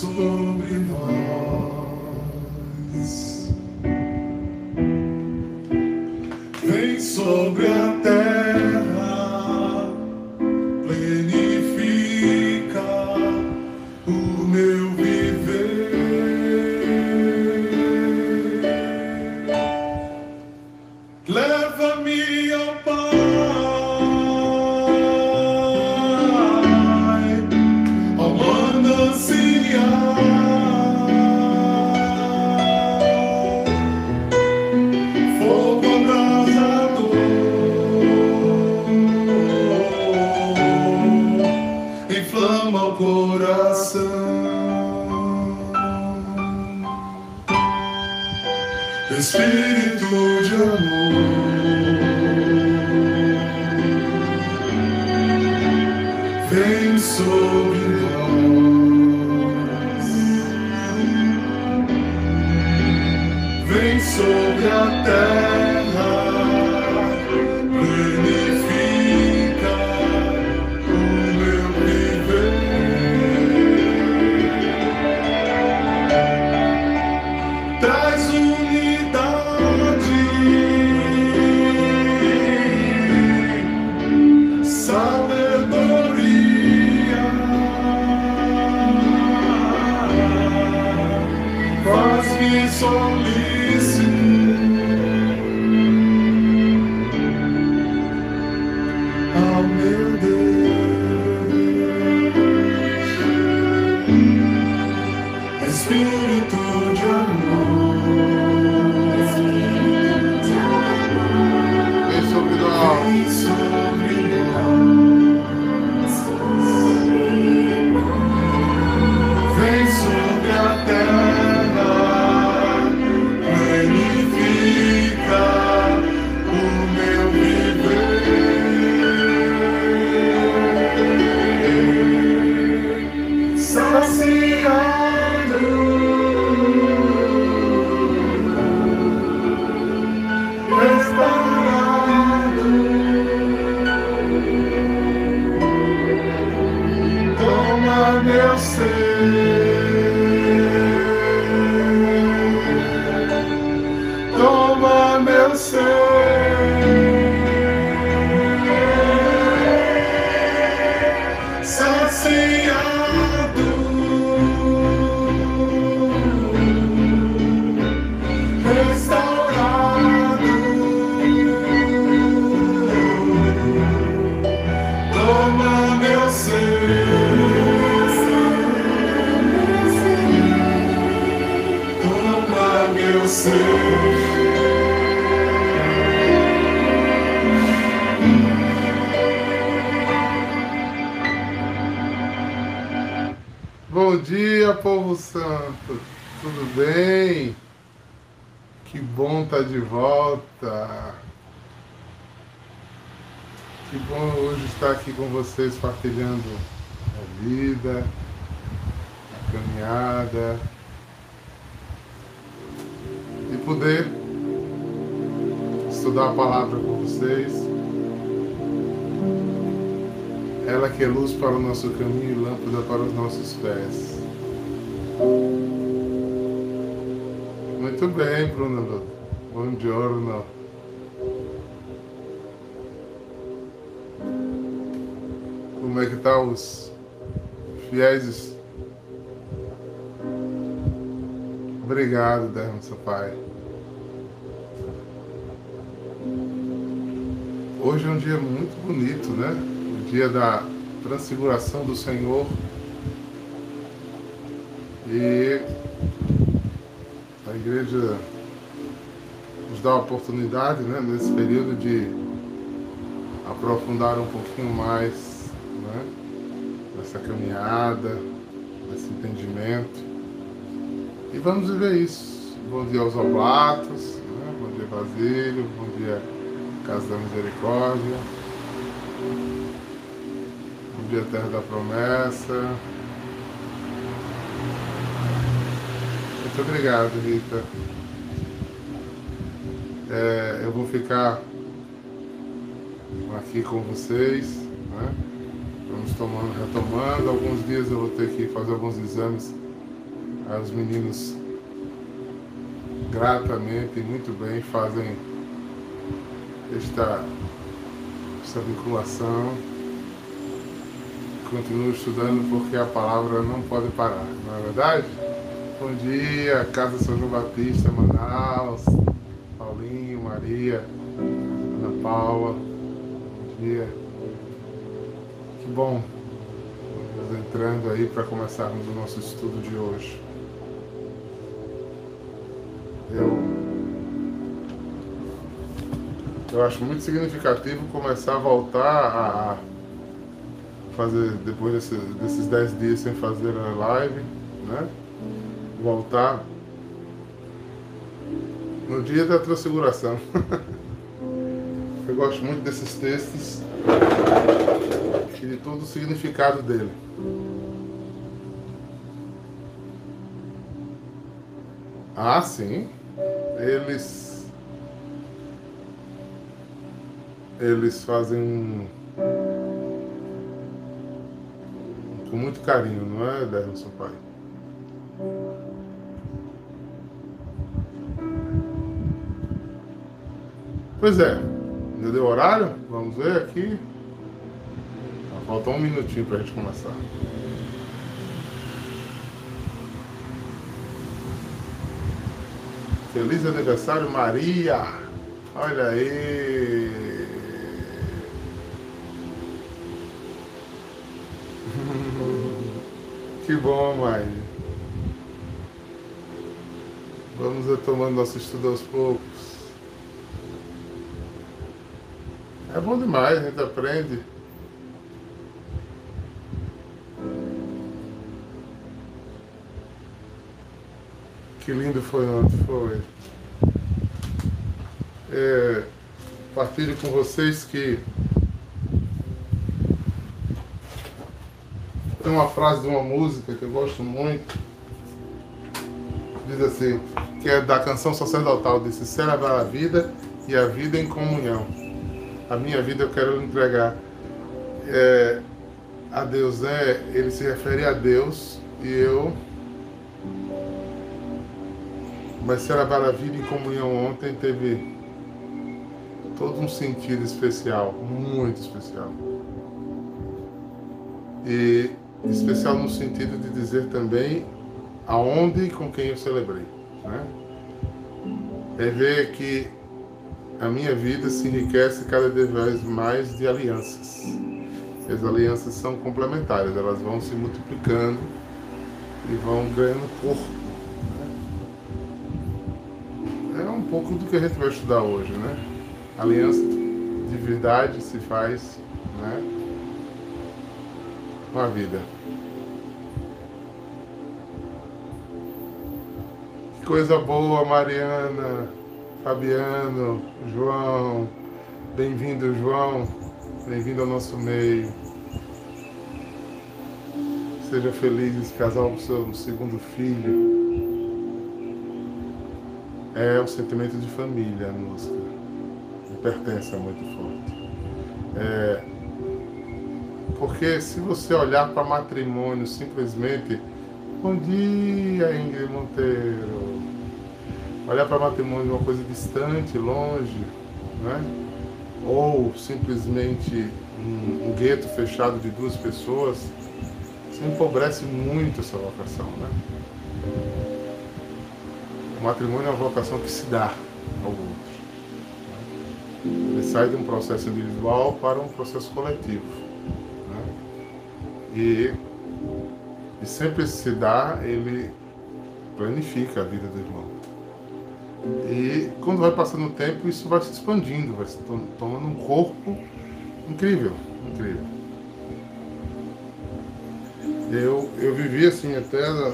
sobre nós. Vem only Bom dia, povo santo. Tudo bem? Que bom estar de volta. Que bom hoje estar aqui com vocês partilhando a vida, a caminhada e poder estudar a palavra com vocês. Ela que é luz para o nosso caminho e lâmpada para os nossos pés. Muito bem, Bruno. Bom giorno. Como é que tá os fiéis? Obrigado, Dermos, Pai. Hoje é um dia muito bonito, né? Dia da transfiguração do Senhor. E a igreja nos dá a oportunidade, né, nesse período de aprofundar um pouquinho mais né, nessa caminhada, nesse entendimento. E vamos viver isso. Bom dia aos oblatos, né? bom dia Basílio, bom dia Casa da Misericórdia, bom dia Terra da Promessa. Muito obrigado, Rita. É, eu vou ficar aqui com vocês, né? Vamos tomando, retomando. Alguns dias eu vou ter que fazer alguns exames Os meninos gratamente e muito bem fazem esta, esta vinculação. Continuo estudando porque a palavra não pode parar, não é verdade? Bom dia, Casa São João Batista, Manaus, Paulinho, Maria, Ana Paula, bom dia. Que bom, Estamos entrando aí para começarmos o nosso estudo de hoje. Eu, eu acho muito significativo começar a voltar a fazer, depois desse, desses 10 dias sem fazer a live, né? Voltar no dia da transfiguração. eu gosto muito desses textos e de todo o significado dele. Ah, sim eles eles fazem com muito carinho, não é, Derson pai? Pois é, ainda deu horário? Vamos ver aqui. Falta um minutinho para a gente começar. Feliz aniversário, Maria! Olha aí! Que bom, mãe! Vamos retomando nosso estudo aos poucos. É bom demais, a gente aprende. Que lindo foi ontem, foi. É, partilho com vocês que tem uma frase de uma música que eu gosto muito. Diz assim, que é da canção sacerdotal, disse, celebrar a vida e a vida em comunhão. A minha vida eu quero entregar é, a Deus, né? Ele se refere a Deus e eu mas celebrar a vida em comunhão ontem teve todo um sentido especial, muito especial. E especial no sentido de dizer também aonde e com quem eu celebrei. Né? É ver que a minha vida se enriquece cada vez mais de alianças. As alianças são complementares, elas vão se multiplicando e vão ganhando corpo pouco do que a gente vai estudar hoje, né? Aliança de verdade se faz, né? Com a vida. Coisa boa, Mariana, Fabiano, João. Bem-vindo, João. Bem-vindo ao nosso meio. Seja feliz esse casal com seu segundo filho é o sentimento de família, a música. Pertence muito forte. É, porque se você olhar para matrimônio simplesmente, bom dia Ingrid Monteiro, olhar para matrimônio uma coisa distante, longe, né? ou simplesmente um, um gueto fechado de duas pessoas, isso empobrece muito essa vocação. Né? O matrimônio é uma vocação que se dá ao outro. Ele sai de um processo individual para um processo coletivo. E, e sempre se dá, ele planifica a vida do irmão. E quando vai passando o tempo, isso vai se expandindo, vai se tomando um corpo incrível, incrível. Eu, eu vivi assim até uma,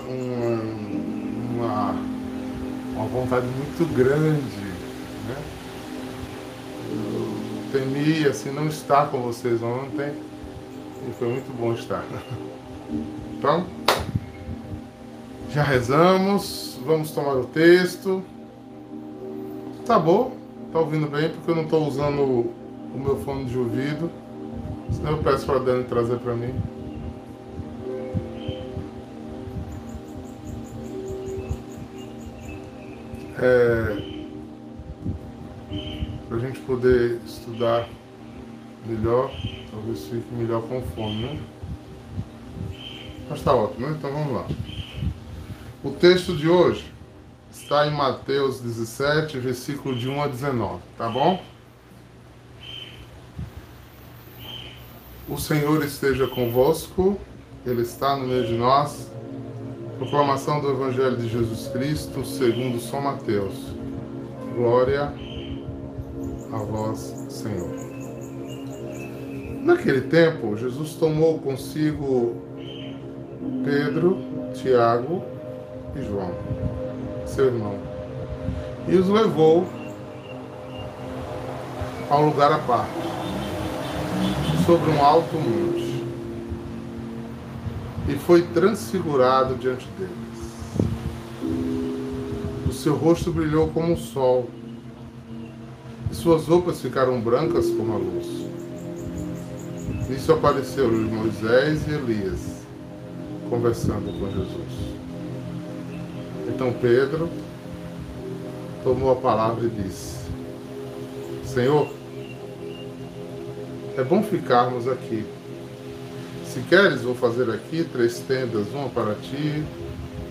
uma uma vontade muito grande. Né? Eu temi assim, não estar com vocês ontem e foi muito bom estar. Então, já rezamos, vamos tomar o texto. Tá bom, tá ouvindo bem porque eu não estou usando o, meu fone de ouvido. Senão eu peço para Dani trazer para mim. É, para a gente poder estudar melhor, talvez fique melhor com fome, né? Mas está ótimo, né? Então vamos lá. O texto de hoje está em Mateus 17, versículo de 1 a 19, tá bom? O Senhor esteja convosco, Ele está no meio de nós. Proclamação do Evangelho de Jesus Cristo, segundo São Mateus. Glória a vós, Senhor. Naquele tempo, Jesus tomou consigo Pedro, Tiago e João, seu irmão, e os levou a um lugar à parte, sobre um alto monte, e foi transfigurado diante deles. O seu rosto brilhou como o sol, e suas roupas ficaram brancas como a luz. Nisso apareceram Moisés e Elias, conversando com Jesus. Então Pedro tomou a palavra e disse: Senhor, é bom ficarmos aqui. Se queres, vou fazer aqui três tendas, uma para ti,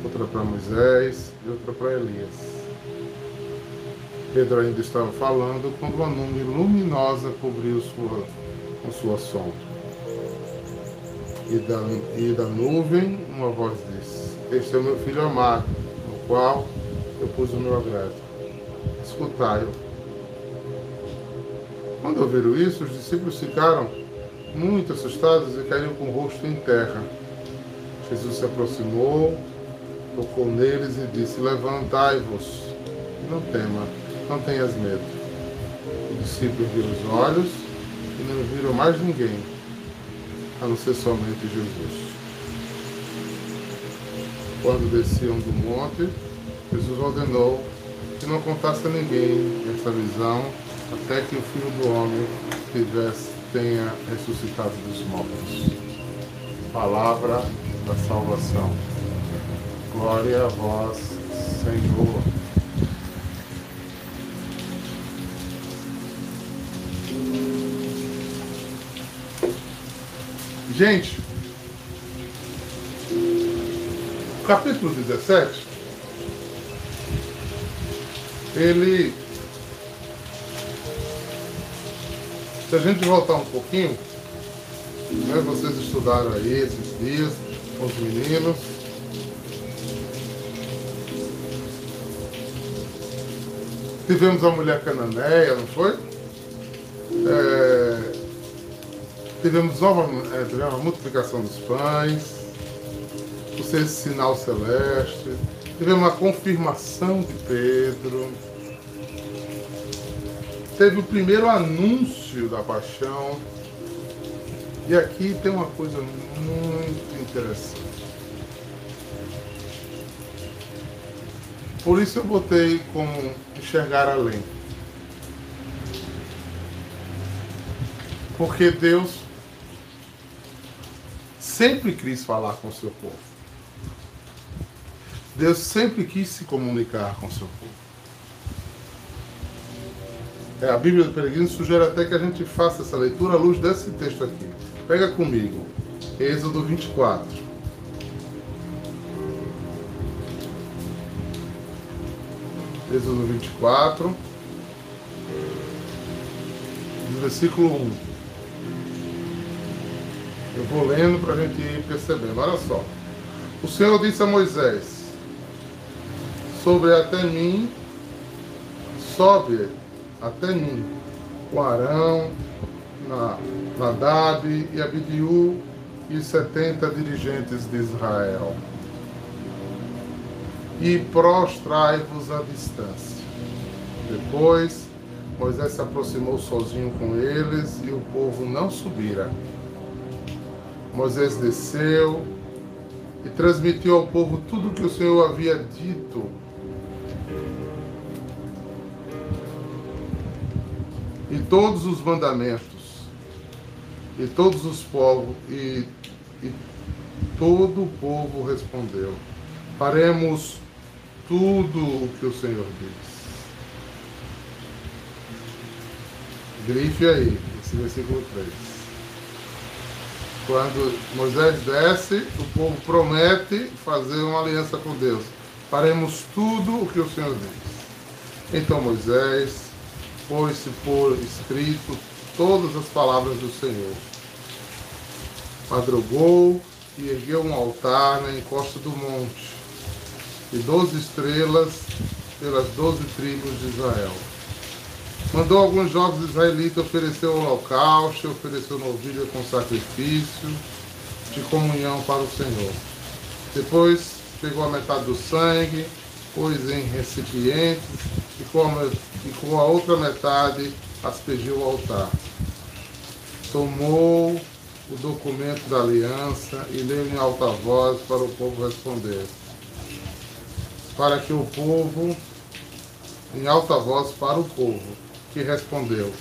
outra para Moisés e outra para Elias. Pedro ainda estava falando quando uma nuvem luminosa cobriu sua, a sua sombra. E da, e da nuvem uma voz disse: Este é meu filho amado, no qual eu pus o meu agrado. Escutai-o. Quando ouviram isso, os discípulos ficaram muito assustados e caíram com o rosto em terra. Jesus se aproximou, tocou neles e disse: Levantai-vos, não tema, não tenhas medo. Os discípulos viram os olhos e não viram mais ninguém, a não ser somente Jesus. Quando desciam do monte, Jesus ordenou que não contasse a ninguém essa visão até que o Filho do Homem tivesse, tenha ressuscitado dos mortos. Palavra da salvação. Glória a vós, Senhor. Gente, capítulo 17, ele. Se a gente voltar um pouquinho, né, vocês estudaram aí esses dias com os meninos. Tivemos a mulher cananeia, não foi? Tivemos nova, é, tivemos a multiplicação dos pães, o sexto sinal celeste, tivemos a confirmação de Pedro, teve o primeiro anúncio da paixão, e aqui tem uma coisa muito interessante. Por isso eu botei como enxergar além. Porque Deus sempre quis falar com o seu povo. Deus sempre quis se comunicar com o seu povo. É, a Bíblia do Peregrino sugere até que a gente faça essa leitura à luz desse texto aqui. Pega comigo, Êxodo 24. Êxodo 24, versículo 1. Eu vou lendo para a gente ir percebendo. Olha só. O Senhor disse a Moisés: Sobre até mim, sobe até mim, com Arão, na, Nadab e Abidiú e setenta dirigentes de Israel. E prostrai-vos à distância. Depois, Moisés se aproximou sozinho com eles e o povo não subira. Moisés desceu e transmitiu ao povo tudo o que o Senhor havia dito. E todos os mandamentos e todos os povos, e, e todo o povo respondeu: Faremos tudo o que o Senhor diz. Grife aí, esse versículo 3. Quando Moisés desce, o povo promete fazer uma aliança com Deus. Faremos tudo o que o Senhor diz. Então Moisés pôs-se por escrito todas as palavras do Senhor. Madrugou e ergueu um altar na encosta do monte, e doze estrelas pelas doze tribos de Israel. Mandou alguns jovens israelitas oferecer o holocausto, ofereceu novilha com sacrifício de comunhão para o Senhor. Depois pegou a metade do sangue, pôs em recipientes e com a, e com a outra metade aspergiu o altar. Tomou o documento da aliança e leu em alta voz para o povo responder. Para que o povo, em alta voz para o povo, que respondeu: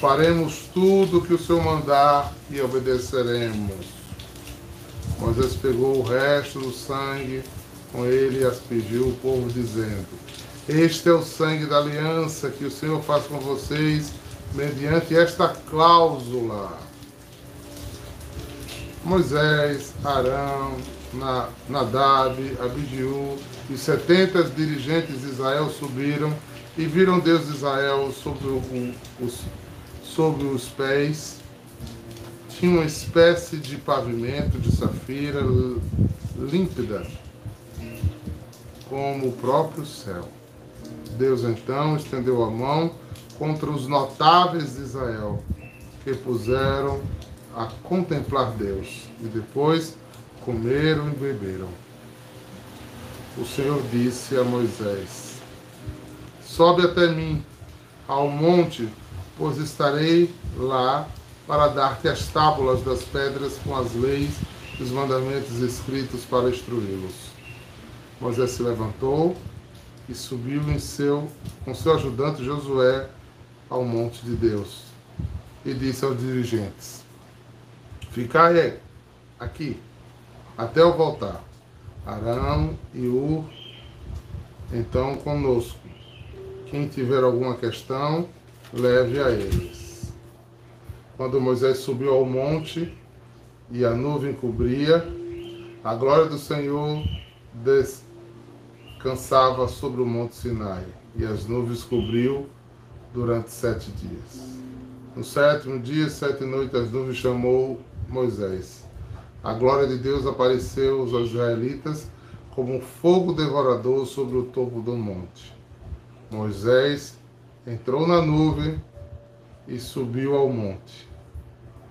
Faremos tudo o que o Senhor mandar e obedeceremos. Moisés pegou o resto do sangue com ele e aspergiu o povo, dizendo: Este é o sangue da aliança que o Senhor faz com vocês mediante esta cláusula Moisés, Arão, Nadab, Abidiú e setenta dirigentes de Israel subiram e viram Deus de Israel sobre, o, os, sobre os pés. Tinha uma espécie de pavimento de safira límpida, como o próprio céu. Deus então estendeu a mão contra os notáveis de Israel, que puseram a contemplar Deus e depois comeram e beberam. O Senhor disse a Moisés: Sobe até mim ao monte, pois estarei lá para dar-te as tábulas das pedras com as leis e os mandamentos escritos para instruí-los. Moisés se levantou e subiu em seu, com seu ajudante Josué ao monte de Deus e disse aos dirigentes: Ficai aqui até eu voltar. Arão e Ur, então conosco. Quem tiver alguma questão, leve a eles. Quando Moisés subiu ao monte e a nuvem cobria, a glória do Senhor descansava sobre o monte Sinai, e as nuvens cobriu durante sete dias. No sétimo dia, sete noites, as nuvens chamou Moisés. A glória de Deus apareceu aos israelitas como um fogo devorador sobre o topo do monte. Moisés entrou na nuvem e subiu ao monte.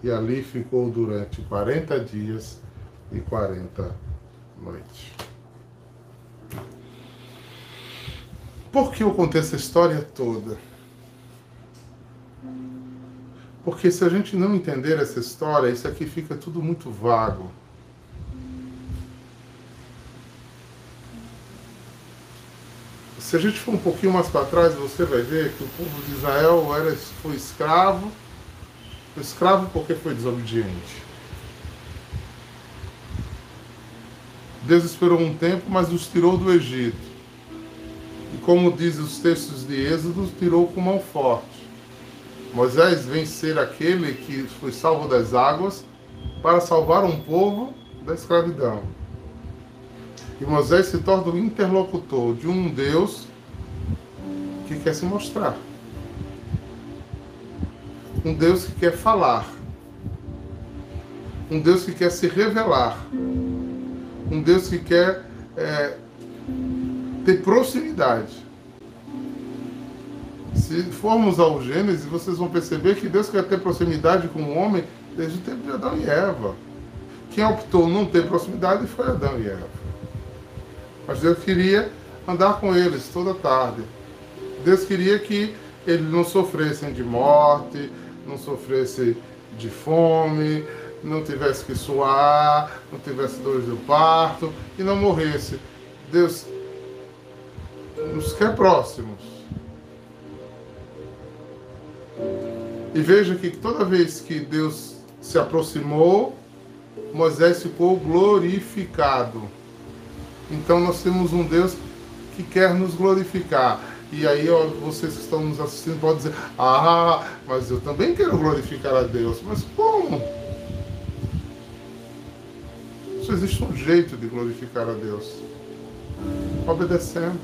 E ali ficou durante 40 dias e 40 noites. Por que eu contei essa história toda? Porque se a gente não entender essa história, isso aqui fica tudo muito vago. Se a gente for um pouquinho mais para trás, você vai ver que o povo de Israel era, foi escravo, foi escravo porque foi desobediente. Deus esperou um tempo, mas os tirou do Egito. E como dizem os textos de Êxodo, tirou com mão forte. Moisés vem ser aquele que foi salvo das águas para salvar um povo da escravidão. E Moisés se torna o interlocutor de um Deus que quer se mostrar. Um Deus que quer falar. Um Deus que quer se revelar. Um Deus que quer é, ter proximidade. Se formos ao Gênesis, vocês vão perceber que Deus quer ter proximidade com o homem desde o tempo de Adão e Eva. Quem optou não ter proximidade foi Adão e Eva. Mas Deus queria andar com eles toda tarde. Deus queria que eles não sofressem de morte, não sofressem de fome, não tivesse que suar, não tivesse dores do parto e não morresse. Deus nos quer próximos. E veja que toda vez que Deus se aproximou, Moisés ficou glorificado. Então nós temos um Deus que quer nos glorificar. E aí, ó, vocês que estão nos assistindo podem dizer: Ah, mas eu também quero glorificar a Deus. Mas como? Só existe um jeito de glorificar a Deus: obedecendo.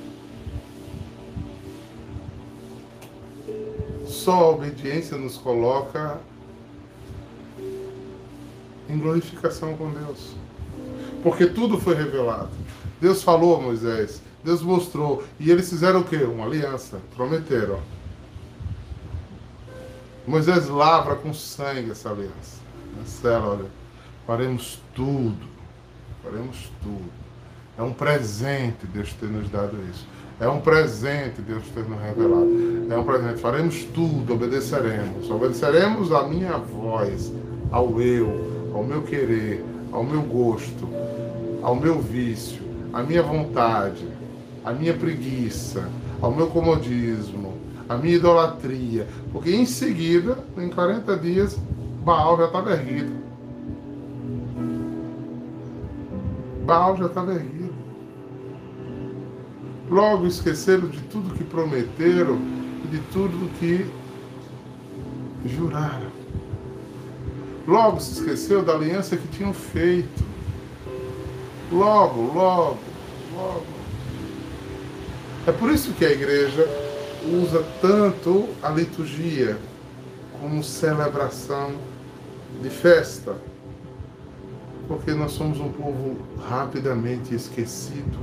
Só a obediência nos coloca em glorificação com Deus. Porque tudo foi revelado. Deus falou a Moisés, Deus mostrou. E eles fizeram o quê? Uma aliança. Prometeram. Moisés lavra com sangue essa aliança. Marcelo, olha, faremos tudo. Faremos tudo. É um presente Deus ter nos dado isso. É um presente Deus ter nos revelado. É um presente. Faremos tudo, obedeceremos. Obedeceremos a minha voz, ao eu, ao meu querer, ao meu gosto, ao meu vício, à minha vontade, à minha preguiça, ao meu comodismo, à minha idolatria. Porque em seguida, em 40 dias, Baal já estava erguido. Baal já estava erguido. Logo esqueceram de tudo que prometeram e de tudo que juraram. Logo se esqueceu da aliança que tinham feito. Logo, logo, logo. É por isso que a igreja usa tanto a liturgia como celebração de festa. Porque nós somos um povo rapidamente esquecido.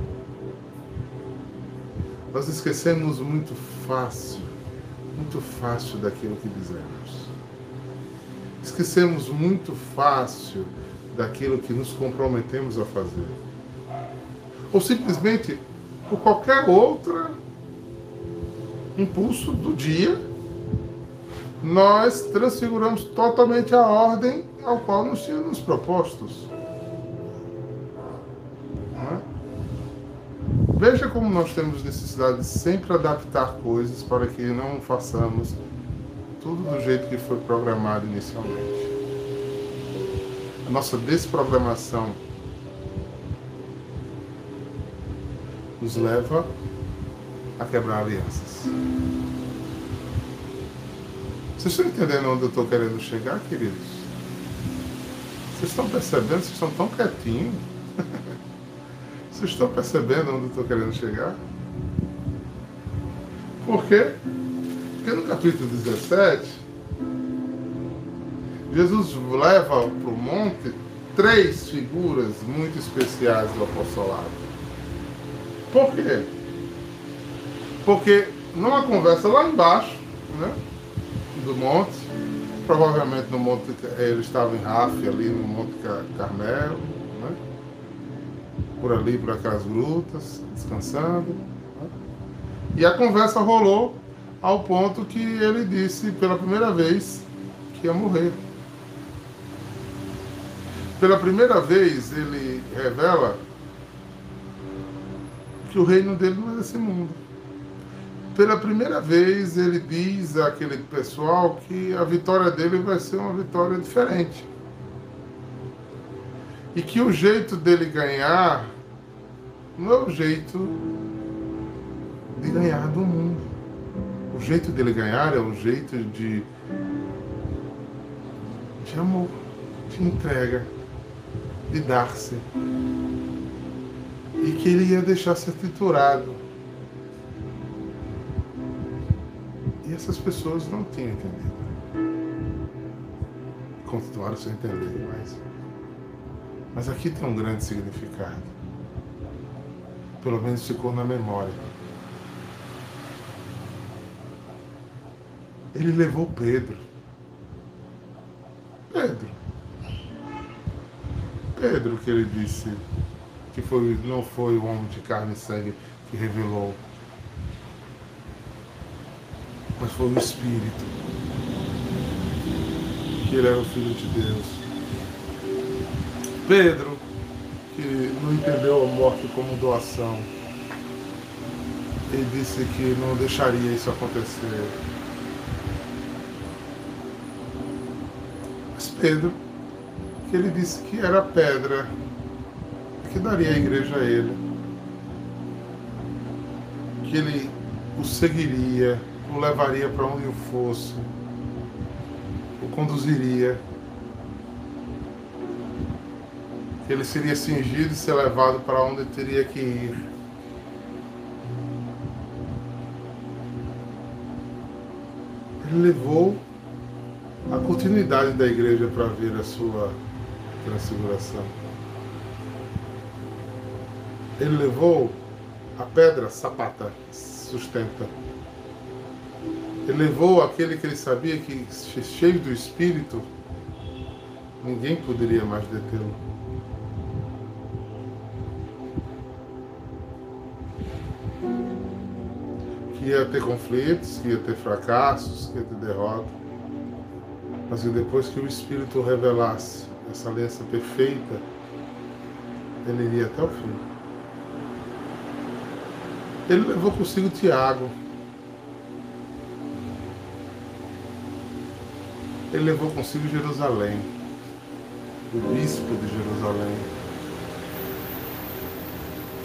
Nós esquecemos muito fácil, muito fácil daquilo que dizemos. Esquecemos muito fácil daquilo que nos comprometemos a fazer. Ou simplesmente por qualquer outro impulso do dia, nós transfiguramos totalmente a ordem ao qual nos tínhamos propostos. É? Veja como nós temos necessidade de sempre adaptar coisas para que não façamos tudo do jeito que foi programado inicialmente nossa desprogramação nos leva a quebrar alianças. Vocês estão entendendo onde eu estou querendo chegar, queridos? Vocês estão percebendo? Vocês estão tão quietinhos? Vocês estão percebendo onde eu estou querendo chegar? Por quê? Porque no capítulo 17, Jesus leva para o monte três figuras muito especiais do apostolado. Por quê? Porque numa conversa lá embaixo, né, do monte, provavelmente no monte, ele estava em Rafa, ali no Monte Carmelo, né, por ali, por aquelas grutas, descansando. Né, e a conversa rolou ao ponto que ele disse pela primeira vez que ia morrer. Pela primeira vez, ele revela que o reino dele não é desse mundo. Pela primeira vez, ele diz àquele pessoal que a vitória dele vai ser uma vitória diferente. E que o jeito dele ganhar não é o jeito de ganhar do mundo. O jeito dele ganhar é o jeito de, de amor, de entrega de dar-se. E que ele ia deixar ser triturado. E essas pessoas não tinham entendido. Continuaram sem entender, mas. Mas aqui tem um grande significado. Pelo menos ficou na memória. Ele levou Pedro. Pedro, Pedro que ele disse que foi, não foi o homem de carne e sangue que revelou, mas foi o Espírito, que ele era o Filho de Deus. Pedro, que não entendeu a morte como doação, ele disse que não deixaria isso acontecer. Mas Pedro que ele disse que era pedra, que daria a igreja a ele. que ele o seguiria, o levaria para onde eu fosse, o conduziria, que ele seria cingido e ser levado para onde teria que ir. Ele levou a continuidade da igreja para ver a sua transfiguração. Ele levou a pedra sapata, sustenta. Ele levou aquele que ele sabia que, cheio do Espírito, ninguém poderia mais detê-lo. Que ia ter conflitos, que ia ter fracassos, que ia ter derrota. Mas que depois que o Espírito revelasse essa aliança perfeita, ele iria até o fim. Ele levou consigo Tiago. Ele levou consigo Jerusalém, o bispo de Jerusalém.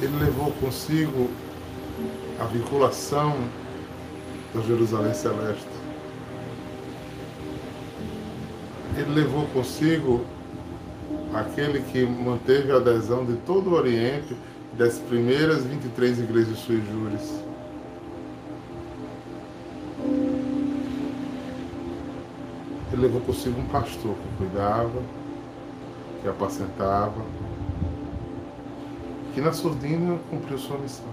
Ele levou consigo a vinculação da Jerusalém Celeste. Ele levou consigo aquele que manteve a adesão de todo o Oriente das primeiras 23 igrejas sui juris. Ele levou consigo um pastor que cuidava, que apacentava, que na surdina cumpriu sua missão.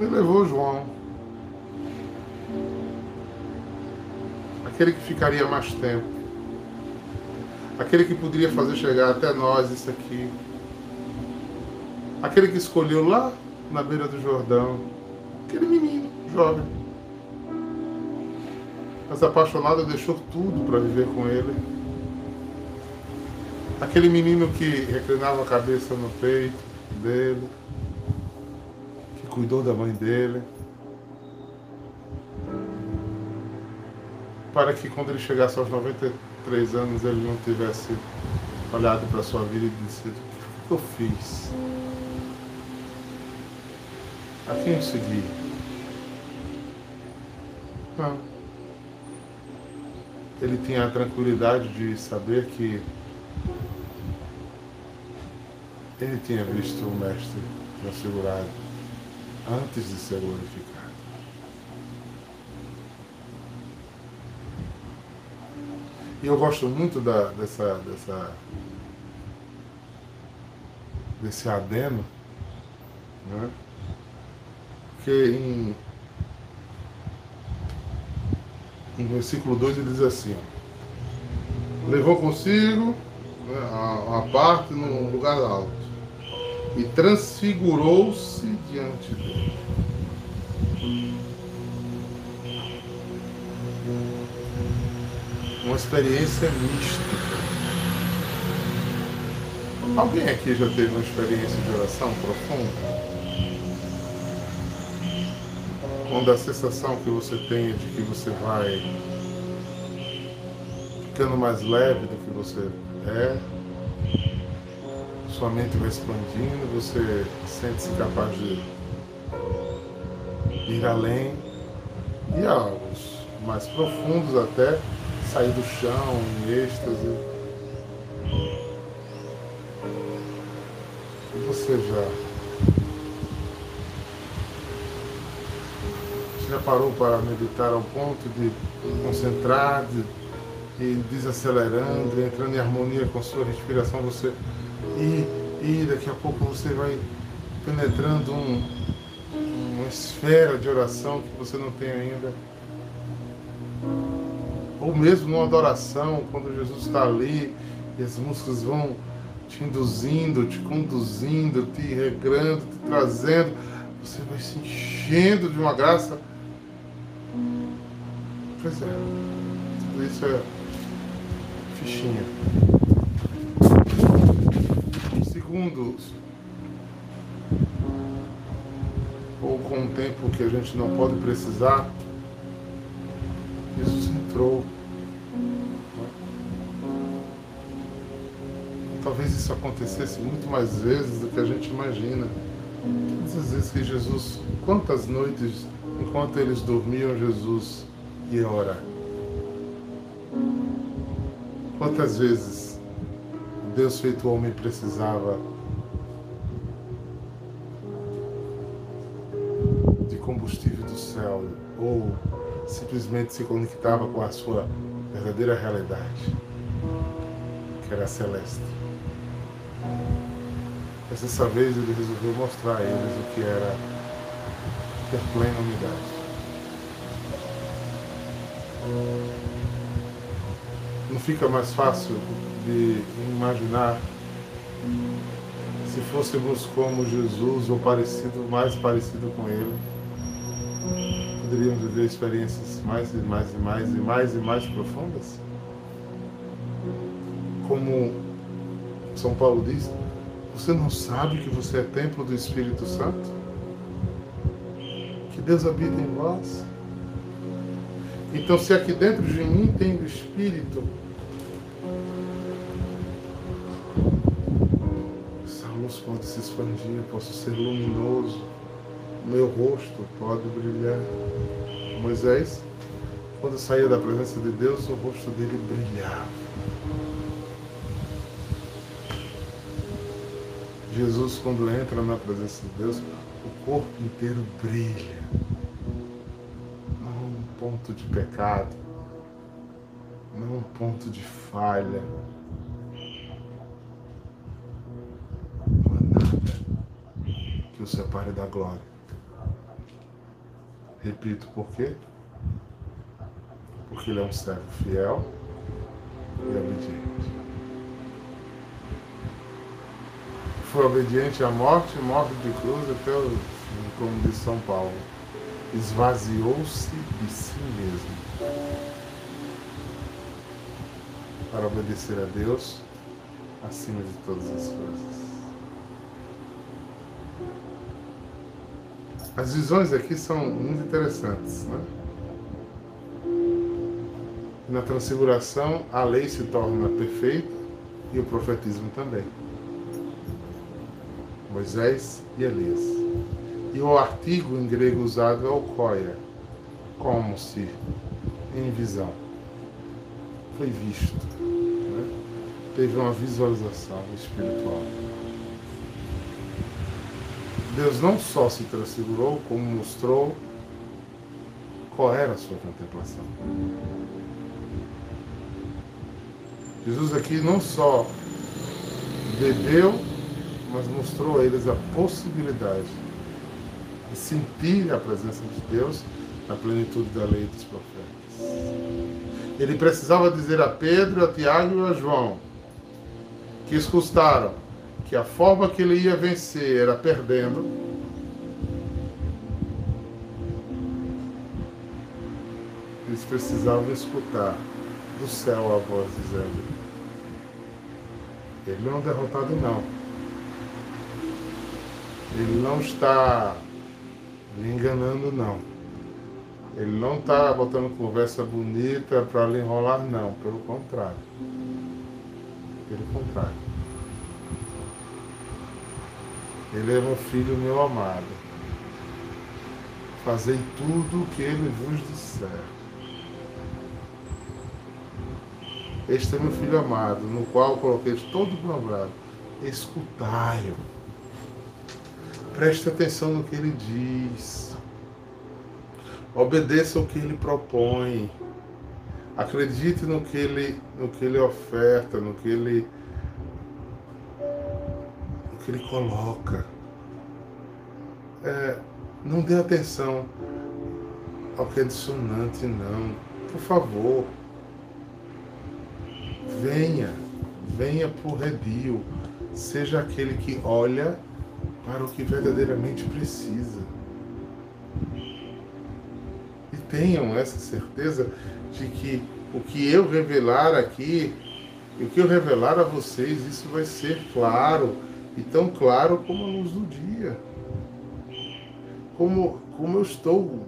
Ele levou João, aquele que ficaria mais tempo. Aquele que poderia fazer chegar até nós isso aqui, aquele que escolheu lá na beira do Jordão, aquele menino jovem, mas apaixonado deixou tudo para viver com ele, aquele menino que reclinava a cabeça no peito dele, que cuidou da mãe dele. Para que quando ele chegasse aos 90 três anos ele não tivesse olhado para a sua vida e disse: O que eu fiz? A quem eu segui? Não. Ele tinha a tranquilidade de saber que ele tinha visto o Mestre transfigurado antes de ser glorificado. E eu gosto muito da, dessa, dessa, desse adeno, né? porque em, em versículo 2 ele diz assim, levou consigo né, a, a parte num lugar alto e transfigurou-se diante dele. Uma experiência mística. Alguém aqui já teve uma experiência de oração profunda? Quando a sensação que você tem de que você vai ficando mais leve do que você é, sua mente vai expandindo, você sente-se capaz de ir além e alvos mais profundos até sair do chão em êxtase. E você já. Você já parou para meditar ao ponto de concentrar, de, de desacelerando, entrando em harmonia com a sua respiração, você. E, e daqui a pouco você vai penetrando um, uma esfera de oração que você não tem ainda ou mesmo numa adoração, quando Jesus está ali e as músicas vão te induzindo, te conduzindo, te regrando, te trazendo, você vai se enchendo de uma graça. Pois é, tudo isso é fichinha. Segundo, ou com um tempo que a gente não pode precisar, Jesus entrou talvez isso acontecesse muito mais vezes do que a gente imagina. Todas as vezes que Jesus, quantas noites, enquanto eles dormiam, Jesus ia orar. Quantas vezes Deus feito homem precisava de combustível do céu ou simplesmente se conectava com a sua verdadeira realidade, que era celeste. Mas dessa vez ele resolveu mostrar a eles o que era ter plena unidade. Não fica mais fácil de imaginar se fôssemos como Jesus ou parecido, mais parecido com Ele, poderíamos viver experiências mais e mais e mais e mais e mais profundas? Como São Paulo diz, você não sabe que você é templo do Espírito Santo? Que Deus habita em vós? Então, se aqui dentro de mim tem o Espírito, essa luz pode se expandir, posso ser luminoso, meu rosto pode brilhar. Moisés, quando saía da presença de Deus, o rosto dele brilhava. Jesus, quando entra na presença de Deus, o corpo inteiro brilha ponto de pecado, não um ponto de falha. Não há nada que o separe da glória. Repito, por quê? Porque ele é um servo fiel e obediente. Foi obediente à morte, morte de cruz até o, como diz São Paulo esvaziou-se de si mesmo para obedecer a Deus acima de todas as coisas. As visões aqui são muito interessantes. Né? Na transfiguração, a lei se torna perfeita e o profetismo também. Moisés e Elias. E o artigo em grego usado é o koia, como se, em visão. Foi visto. Né? Teve uma visualização espiritual. Deus não só se transfigurou, como mostrou qual era a sua contemplação. Jesus aqui não só bebeu, mas mostrou a eles a possibilidade e sentir a presença de Deus na plenitude da lei dos profetas. Ele precisava dizer a Pedro, a Tiago e a João, que escutaram que a forma que ele ia vencer era perdendo. Eles precisavam escutar do céu a voz dizendo: Ele não é derrotado, não. Ele não está lhe enganando, não. Ele não está botando conversa bonita para lhe enrolar, não. Pelo contrário. Pelo contrário. Ele é meu filho, meu amado. Fazei tudo o que ele vos disser. Este é meu filho amado, no qual coloquei todo o meu brado. Escutai-o. Preste atenção no que ele diz. Obedeça o que ele propõe. Acredite no que ele, no que ele oferta, no que ele, no que ele coloca. É, não dê atenção ao que é dissonante, não. Por favor. Venha, venha por redil. Seja aquele que olha para o que verdadeiramente precisa. E tenham essa certeza de que o que eu revelar aqui, o que eu revelar a vocês, isso vai ser claro, e tão claro como a luz do dia. Como, como eu estou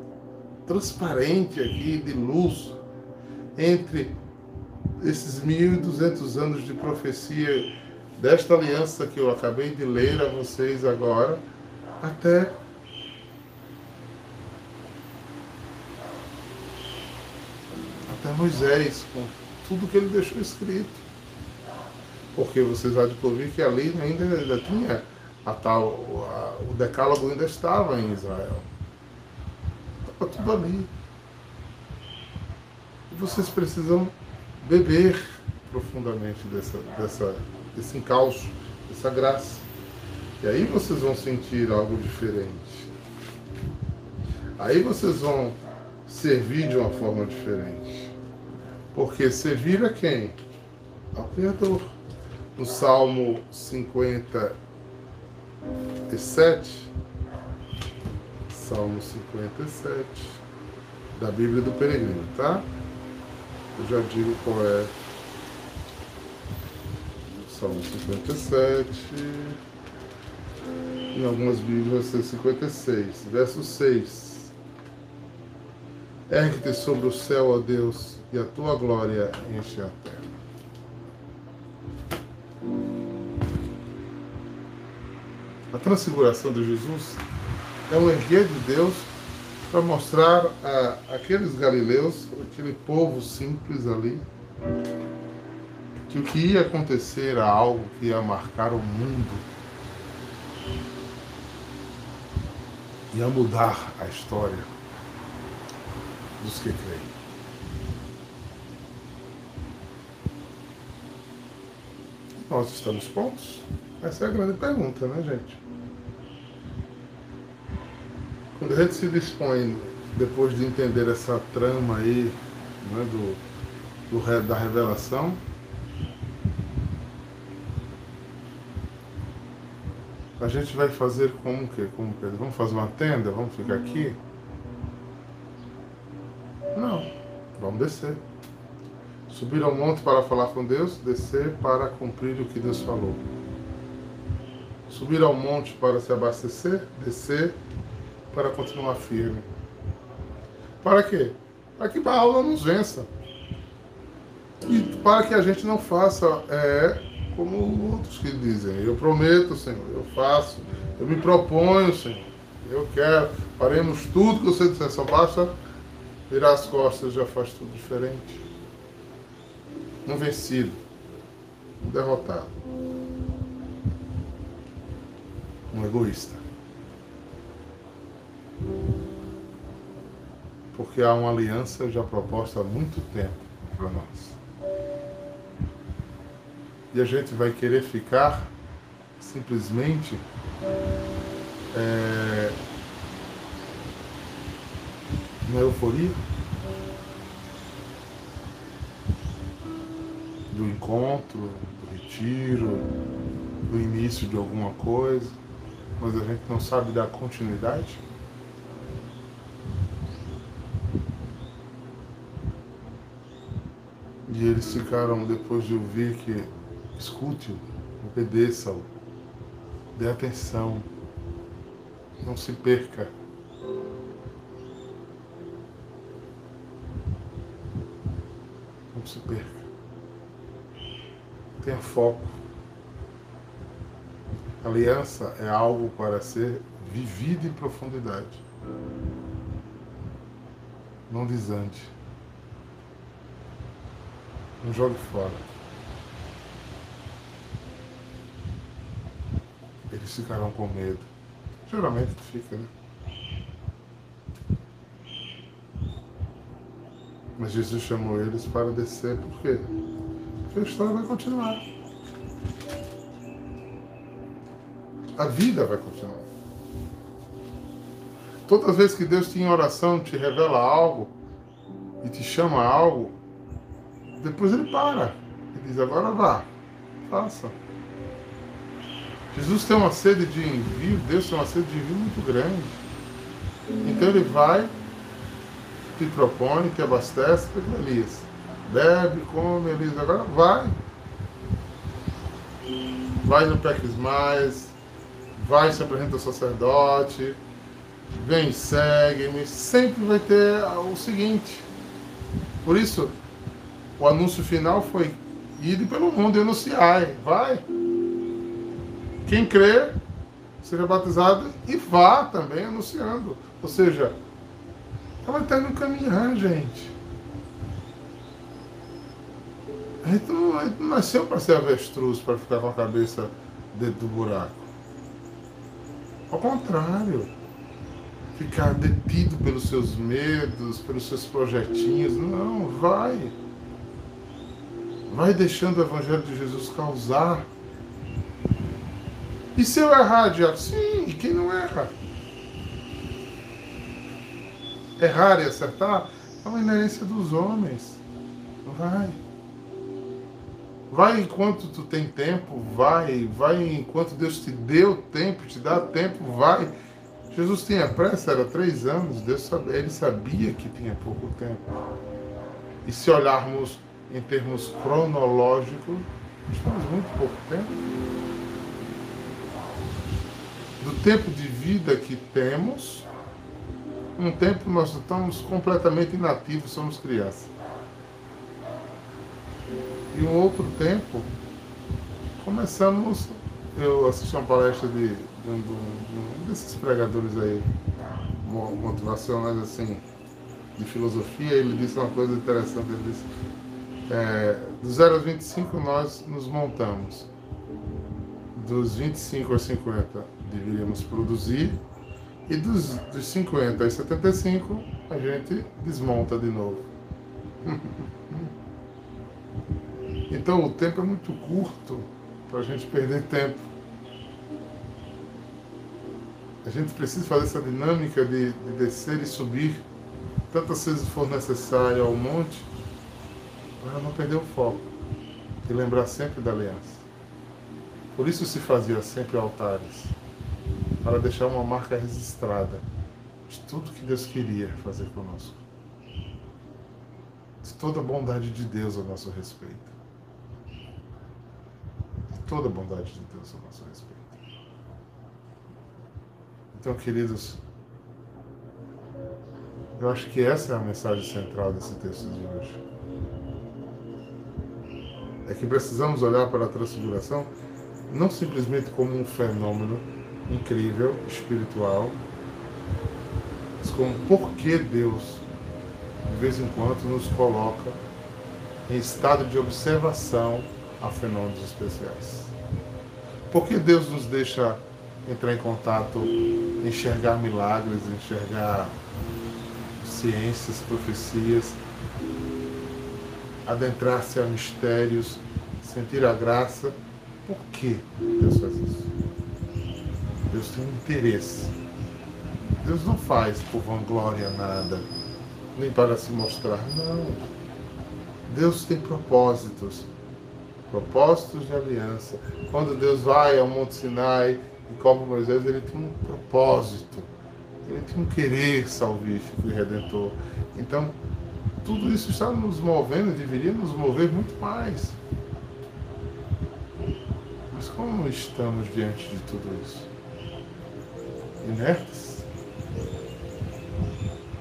transparente aqui de luz entre esses 1.200 anos de profecia desta aliança que eu acabei de ler a vocês agora, até até Moisés, com tudo que ele deixou escrito. Porque vocês vão descobrir que ali ainda, ainda tinha a tal, a, o decálogo ainda estava em Israel. Estava tudo ali. E vocês precisam beber profundamente dessa, dessa, desse encalço, dessa graça. E aí vocês vão sentir algo diferente. Aí vocês vão servir de uma forma diferente. Porque servir a quem? Ao Criador. No Salmo 57, Salmo 57, da Bíblia do Peregrino, tá? Eu já digo qual é. Salmo 57. Em algumas Bíblias vai ser 56, verso 6. Ergue-te sobre o céu, ó Deus, e a tua glória enche a terra. A transfiguração de Jesus é um erguer de Deus para mostrar a aqueles galileus, aquele povo simples ali, que o que ia acontecer era algo que ia marcar o mundo, ia mudar a história dos que creem. Nós estamos prontos? Essa é a grande pergunta, né, gente? Quando a gente se dispõe, depois de entender essa trama aí, né, do, do, da revelação, a gente vai fazer como que? Como que? Vamos fazer uma tenda? Vamos ficar aqui? Não, vamos descer. Subir ao monte para falar com Deus, descer para cumprir o que Deus falou. Subir ao monte para se abastecer, descer para continuar firme. Para quê? Para que Baal não nos vença. E para que a gente não faça é, como outros que dizem, eu prometo, Senhor, eu faço, eu me proponho, Senhor, eu quero, faremos tudo que você disser, só basta virar as costas já faz tudo diferente um vencido, um derrotado, um egoísta. Porque há uma aliança já proposta há muito tempo para nós. E a gente vai querer ficar simplesmente é, na euforia do encontro, do retiro, do início de alguma coisa, mas a gente não sabe dar continuidade? E eles ficaram, depois de ouvir que escute-o, obedeça-o, dê atenção, não se perca. Não se perca. Tenha foco. Aliança é algo para ser vivido em profundidade. Não desande. Não jogue fora. Ficarão com medo. Geralmente fica, né? Mas Jesus chamou eles para descer, por quê? a história vai continuar. A vida vai continuar. Todas as vezes que Deus te em oração te revela algo e te chama a algo, depois ele para. Ele diz, agora vá, faça. Jesus tem uma sede de envio, Deus tem uma sede de envio muito grande. Então ele vai, te propõe, te abastece, Elias bebe, come, Elisa, agora vai. Vai no Peques Mais, vai se apresenta ao sacerdote, vem, segue-me. Sempre vai ter o seguinte. Por isso, o anúncio final foi: ide pelo mundo e anunciai. Vai. Quem crê, seja batizado e vá também anunciando. Ou seja, ela está no caminhar, gente. A gente, não, a gente não nasceu para ser avestruz, para ficar com a cabeça dentro do buraco. Ao contrário, ficar detido pelos seus medos, pelos seus projetinhos. Não, vai. Vai deixando o Evangelho de Jesus causar. E se eu errar, Diabo? Sim, e quem não erra? Errar e acertar é uma inerência dos homens. Vai. Vai enquanto tu tem tempo, vai. Vai enquanto Deus te deu tempo, te dá tempo, vai. Jesus tinha pressa, era três anos, Deus sabia, ele sabia que tinha pouco tempo. E se olharmos em termos cronológicos, estamos muito pouco tempo. Do tempo de vida que temos, um tempo nós estamos completamente inativos, somos crianças. E um outro tempo, começamos. Eu assisti uma palestra de, de, um, de um desses pregadores aí, motivacionais assim, de filosofia, ele disse uma coisa interessante, ele disse, é, dos 0 aos 25 nós nos montamos. Dos 25 aos 50 deveríamos produzir e dos, dos 50 aos 75 a gente desmonta de novo. Então o tempo é muito curto para a gente perder tempo. A gente precisa fazer essa dinâmica de, de descer e subir tantas vezes for necessário ao monte para não perder o foco e lembrar sempre da aliança. Por isso se fazia sempre altares para deixar uma marca registrada de tudo que Deus queria fazer conosco, de toda a bondade de Deus a nosso respeito toda a bondade de Deus a nosso respeito. Então, queridos, eu acho que essa é a mensagem central desse texto de hoje. É que precisamos olhar para a transfiguração não simplesmente como um fenômeno incrível, espiritual, como por que Deus, de vez em quando, nos coloca em estado de observação a fenômenos especiais. Por que Deus nos deixa entrar em contato, enxergar milagres, enxergar ciências, profecias, adentrar-se a mistérios, sentir a graça? Por que Deus faz isso? Deus tem interesse. Deus não faz por vanglória nada, nem para se mostrar, não. Deus tem propósitos propósitos de aliança. Quando Deus vai ao Monte Sinai e cobra Moisés, ele tem um propósito, ele tem um querer salvífico e redentor. Então, tudo isso está nos movendo, deveria nos mover muito mais. Mas como estamos diante de tudo isso? Inertes?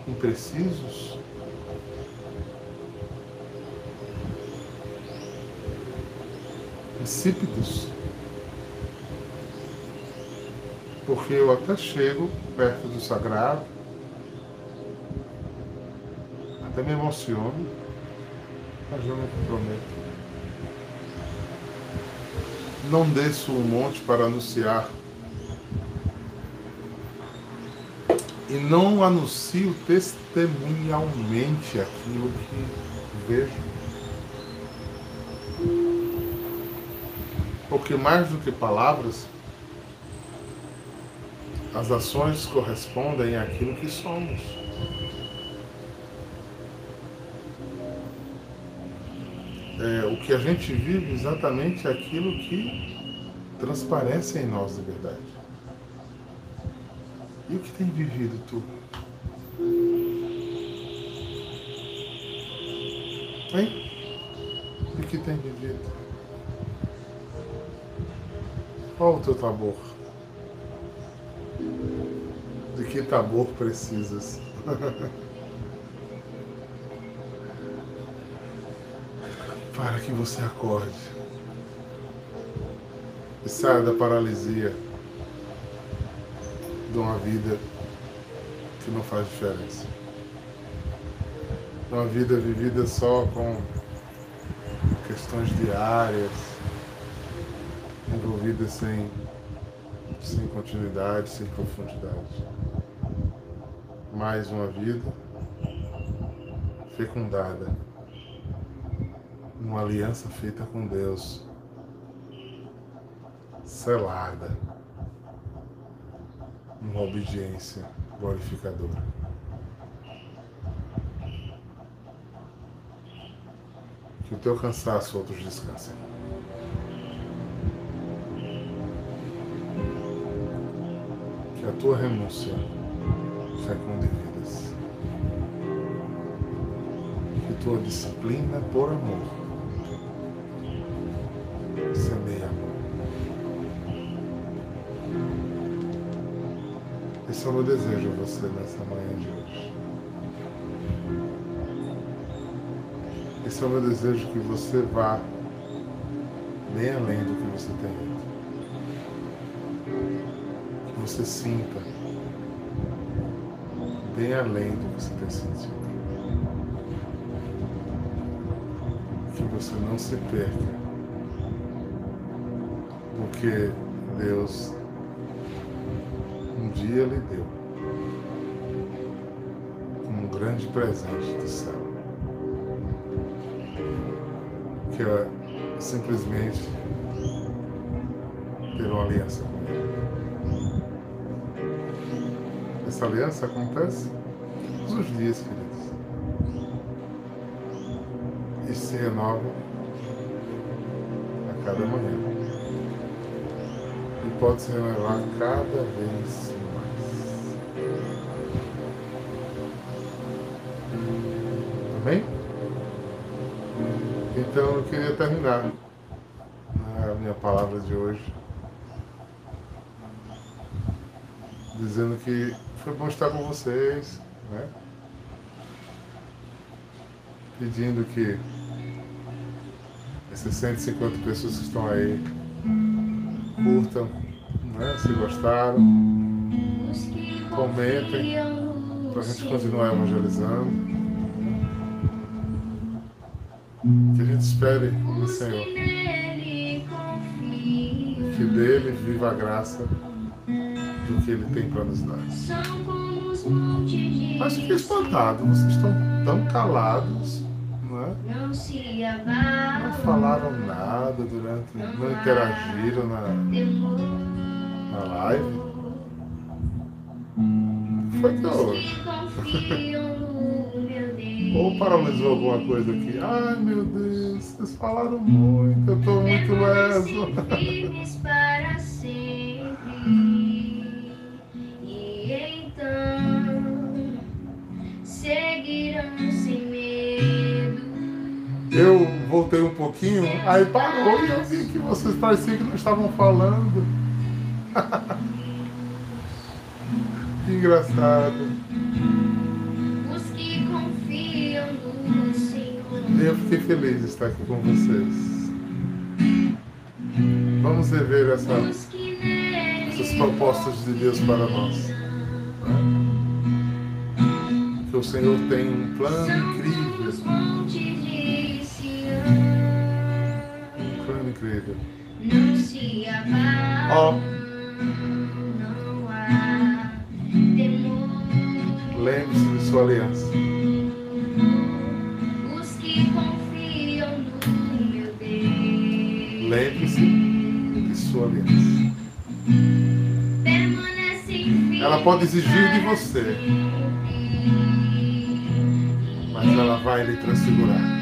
Imprecisos? insípidos. Porque eu até chego perto do sagrado, até me emociono, mas eu não comprometo. Não desço o monte para anunciar. E não anuncio testemunhalmente aquilo que vejo. Porque mais do que palavras, as ações correspondem àquilo que somos. É, o que a gente vive exatamente é aquilo que transparece em nós de verdade. E o que tem vivido tu? Hein? O que tem vivido? Qual o teu tabor? De que tabor precisas? para que você acorde. E saia da paralisia de uma vida que não faz diferença. Uma vida vivida só com questões diárias, envolvidas sem, sem continuidade, sem profundidade. Mais uma vida fecundada, uma aliança feita com Deus, selada, uma obediência glorificadora. Que o teu cansaço outros descansem. Que a tua renúncia fecunde vidas. Que tua disciplina por amor Meu desejo a você nessa manhã de hoje. Esse é o meu desejo que você vá bem além do que você tem. Que você sinta bem além do que você tem sentido. Que você não se perca no que Deus dia lhe deu como um grande presente do céu. Que é simplesmente ter uma aliança com Ele. Essa aliança acontece todos os dias, queridos. E se renova a cada manhã. E pode se renovar cada vez Então eu queria terminar né, a minha palavra de hoje dizendo que foi bom estar com vocês, né? Pedindo que essas 150 pessoas que estão aí curtam, né? Se gostaram, comentem para a gente continuar evangelizando. Espere no Senhor. Que dele viva a graça do que ele tem para nos dar. Mas fiquei espantado, vocês estão tão calados, não é? Não falaram nada durante, não interagiram na, na live. Foi que hoje. Ou paralisou alguma coisa aqui. Ai meu Deus, vocês falaram muito, eu estou muito leso. Para sempre. E então seguirão sem medo. Eu voltei um pouquinho, aí parou e eu vi que vocês pareciam que não estavam falando. que engraçado. Eu fiquei feliz de estar aqui com vocês. Vamos rever essa, essas propostas de Deus para nós. Que o Senhor tem um plano incrível. Um plano incrível. Ó. temor. Lembre-se de sua aliança. Permanecem firmes Ela pode exigir de você, mas ela vai lhe transfigurar.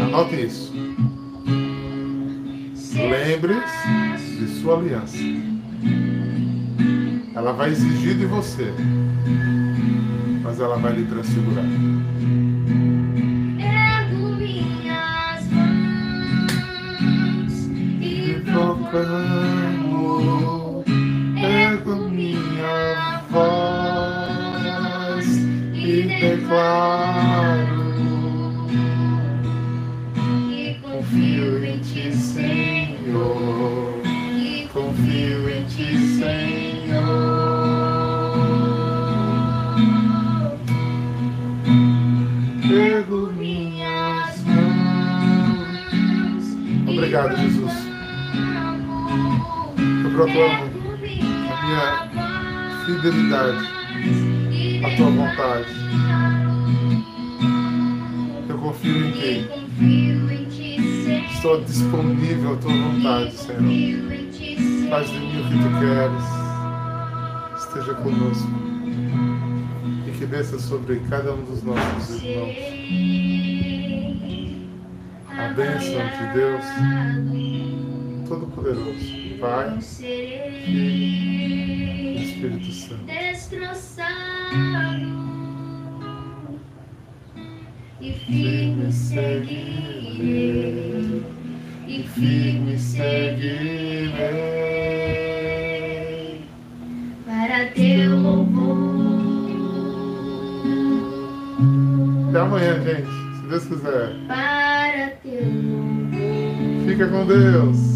Anote isso. Lembre-se de sua aliança. Ela vai exigir de você, mas ela vai lhe transfigurar. pano, ergo é minha voz e declaro que confio em ti, Senhor, que confio em ti, Senhor. Ergo minhas mãos. Obrigado, Jesus. Proclamo a minha fidelidade à tua vontade. Eu confio em ti. Estou disponível à tua vontade, Senhor. Faz de mim o que tu queres. Esteja conosco. E que desça sobre cada um dos nossos irmãos. A bênção de Deus Todo-Poderoso, Pai, Filho e Espírito Santo. destroçado e firme seguirei E firme seguirei. para teu louvor. Até amanhã, gente. Se Deus quiser. Para teu louvor. Fica com Deus.